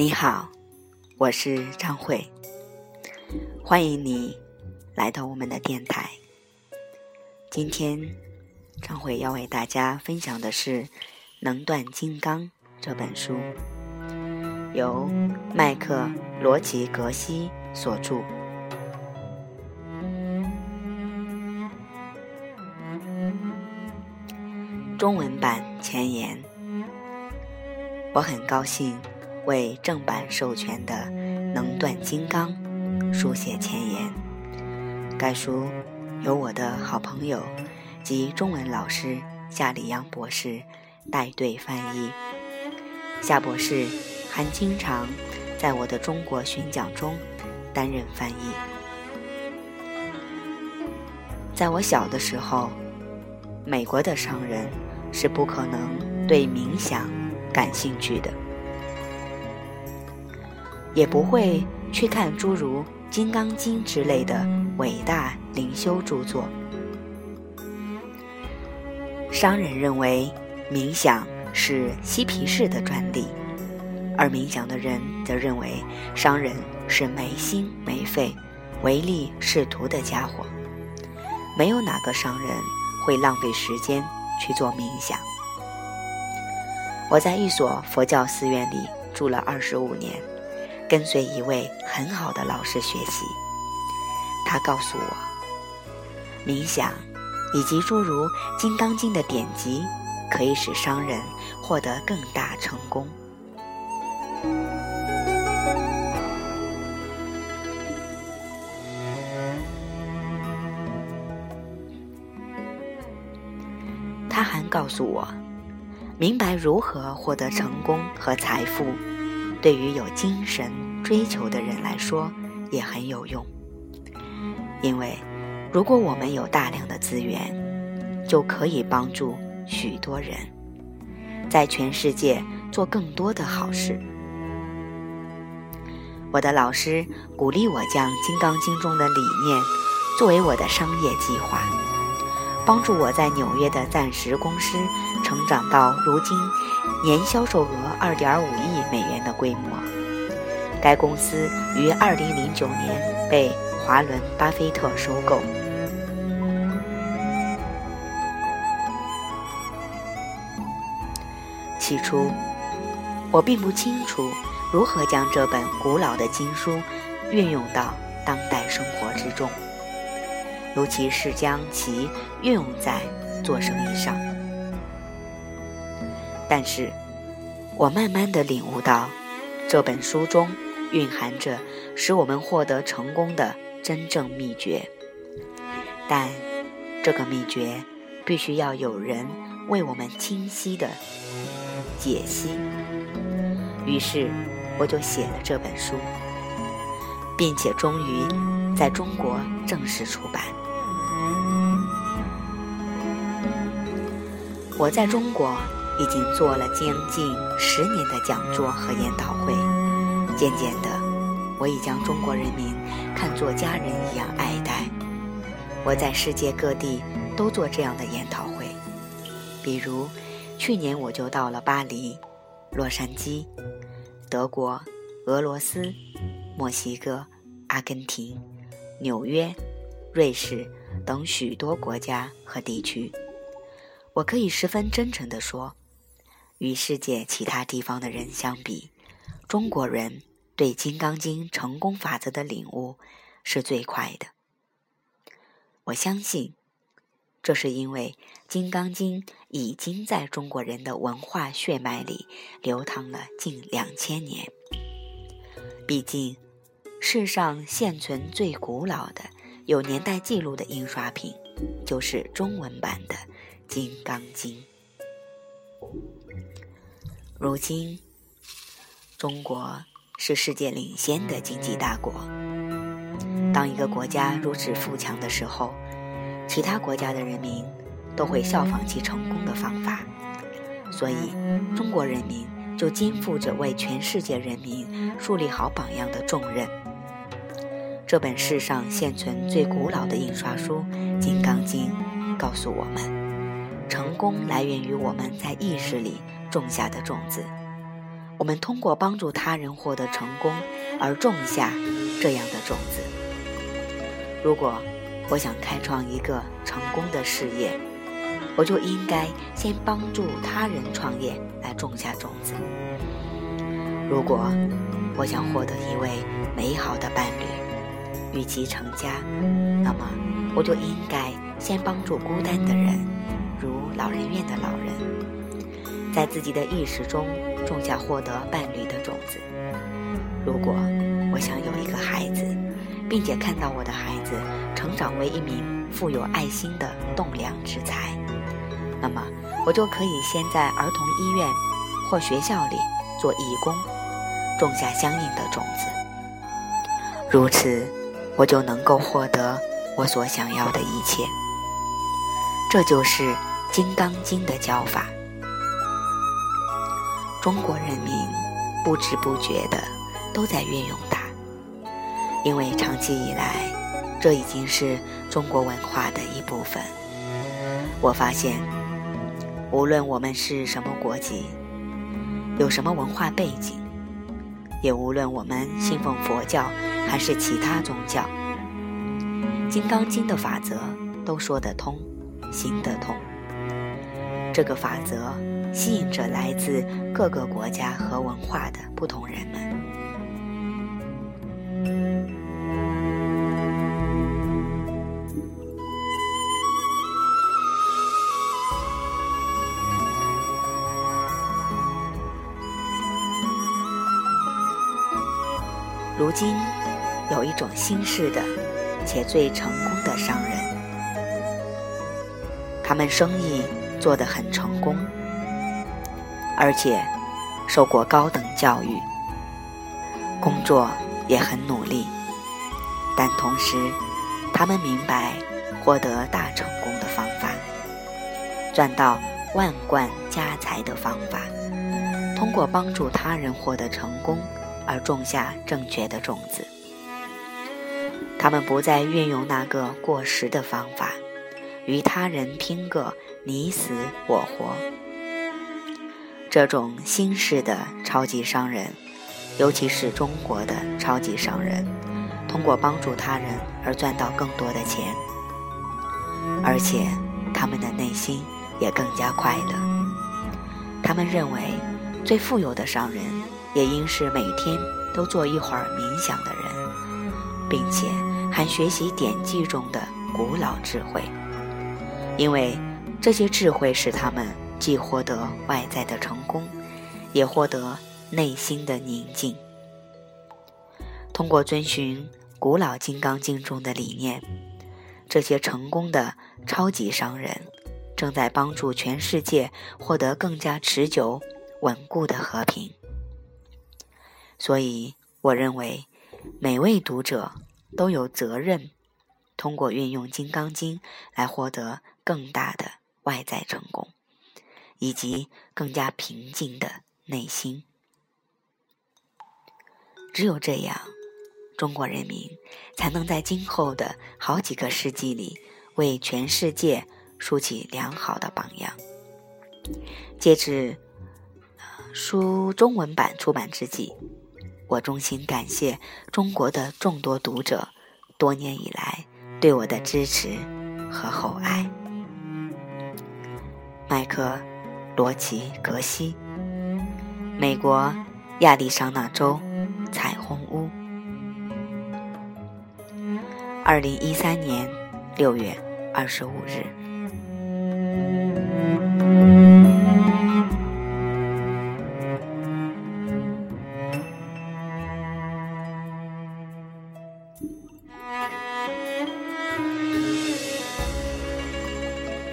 你好，我是张慧，欢迎你来到我们的电台。今天张慧要为大家分享的是《能断金刚》这本书，由麦克罗奇格西所著。中文版前言，我很高兴。为正版授权的《能断金刚》书写前言。该书由我的好朋友及中文老师夏里阳博士带队翻译。夏博士还经常在我的中国巡讲中担任翻译。在我小的时候，美国的商人是不可能对冥想感兴趣的。也不会去看诸如《金刚经》之类的伟大灵修著作。商人认为冥想是嬉皮士的专利，而冥想的人则认为商人是没心没肺、唯利是图的家伙。没有哪个商人会浪费时间去做冥想。我在一所佛教寺院里住了二十五年。跟随一位很好的老师学习，他告诉我，冥想以及诸如《金刚经》的典籍，可以使商人获得更大成功。他还告诉我，明白如何获得成功和财富。对于有精神追求的人来说也很有用，因为如果我们有大量的资源，就可以帮助许多人，在全世界做更多的好事。我的老师鼓励我将《金刚经》中的理念作为我的商业计划，帮助我在纽约的暂时公司成长到如今。年销售额二点五亿美元的规模，该公司于二零零九年被华伦巴菲特收购。起初，我并不清楚如何将这本古老的经书运用到当代生活之中，尤其是将其运用在做生意上。但是，我慢慢的领悟到，这本书中蕴含着使我们获得成功的真正秘诀。但这个秘诀必须要有人为我们清晰的解析。于是，我就写了这本书，并且终于在中国正式出版。我在中国。已经做了将近十年的讲座和研讨会，渐渐的，我已将中国人民看作家人一样爱戴。我在世界各地都做这样的研讨会，比如去年我就到了巴黎、洛杉矶、德国、俄罗斯、墨西哥、阿根廷、纽约、瑞士等许多国家和地区。我可以十分真诚地说。与世界其他地方的人相比，中国人对《金刚经》成功法则的领悟是最快的。我相信，这是因为《金刚经》已经在中国人的文化血脉里流淌了近两千年。毕竟，世上现存最古老的、有年代记录的印刷品，就是中文版的《金刚经》。如今，中国是世界领先的经济大国。当一个国家如此富强的时候，其他国家的人民都会效仿其成功的方法。所以，中国人民就肩负着为全世界人民树立好榜样的重任。这本世上现存最古老的印刷书《金刚经》告诉我们：成功来源于我们在意识里。种下的种子，我们通过帮助他人获得成功而种下这样的种子。如果我想开创一个成功的事业，我就应该先帮助他人创业来种下种子。如果我想获得一位美好的伴侣，与其成家，那么我就应该先帮助孤单的人，如老人院的老人，在自己的意识中种下获得伴侣的种子。如果我想有一个孩子，并且看到我的孩子成长为一名富有爱心的栋梁之才，那么我就可以先在儿童医院或学校里做义工。种下相应的种子，如此，我就能够获得我所想要的一切。这就是《金刚经》的教法。中国人民不知不觉的都在运用它，因为长期以来，这已经是中国文化的一部分。我发现，无论我们是什么国籍，有什么文化背景。也无论我们信奉佛教还是其他宗教，《金刚经》的法则都说得通，行得通。这个法则吸引着来自各个国家和文化的不同人们。如今，有一种新式的且最成功的商人，他们生意做得很成功，而且受过高等教育，工作也很努力，但同时，他们明白获得大成功的方法，赚到万贯家财的方法，通过帮助他人获得成功。而种下正确的种子，他们不再运用那个过时的方法，与他人拼个你死我活。这种新式的超级商人，尤其是中国的超级商人，通过帮助他人而赚到更多的钱，而且他们的内心也更加快乐。他们认为，最富有的商人。也应是每天都做一会儿冥想的人，并且还学习典籍中的古老智慧，因为这些智慧使他们既获得外在的成功，也获得内心的宁静。通过遵循古老《金刚经》中的理念，这些成功的超级商人正在帮助全世界获得更加持久、稳固的和平。所以，我认为每位读者都有责任通过运用《金刚经》来获得更大的外在成功，以及更加平静的内心。只有这样，中国人民才能在今后的好几个世纪里为全世界竖起良好的榜样。截至书中文版出版之际。我衷心感谢中国的众多读者多年以来对我的支持和厚爱。麦克罗奇格西，美国亚利桑那州彩虹屋，二零一三年六月二十五日。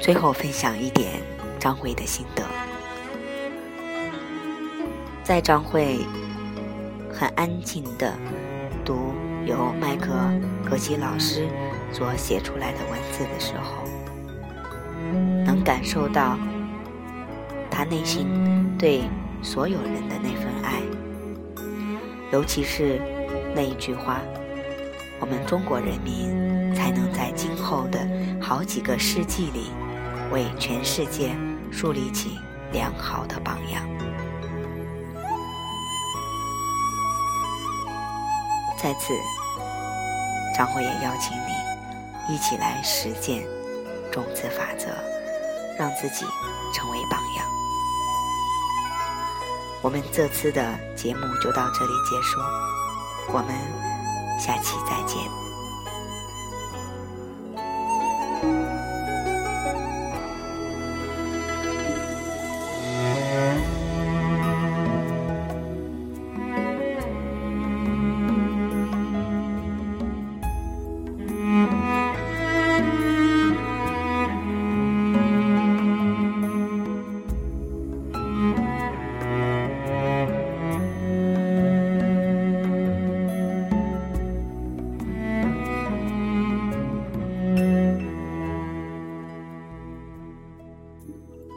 最后分享一点张慧的心得，在张慧很安静的读由麦克格西老师所写出来的文字的时候，能感受到他内心对所有人的那份爱，尤其是那一句话：“我们中国人民才能在今后的好几个世纪里。”为全世界树立起良好的榜样。在此张慧也邀请你一起来实践种子法则让自己成为榜样。我们这次的节目就到这里结束我们下期再见。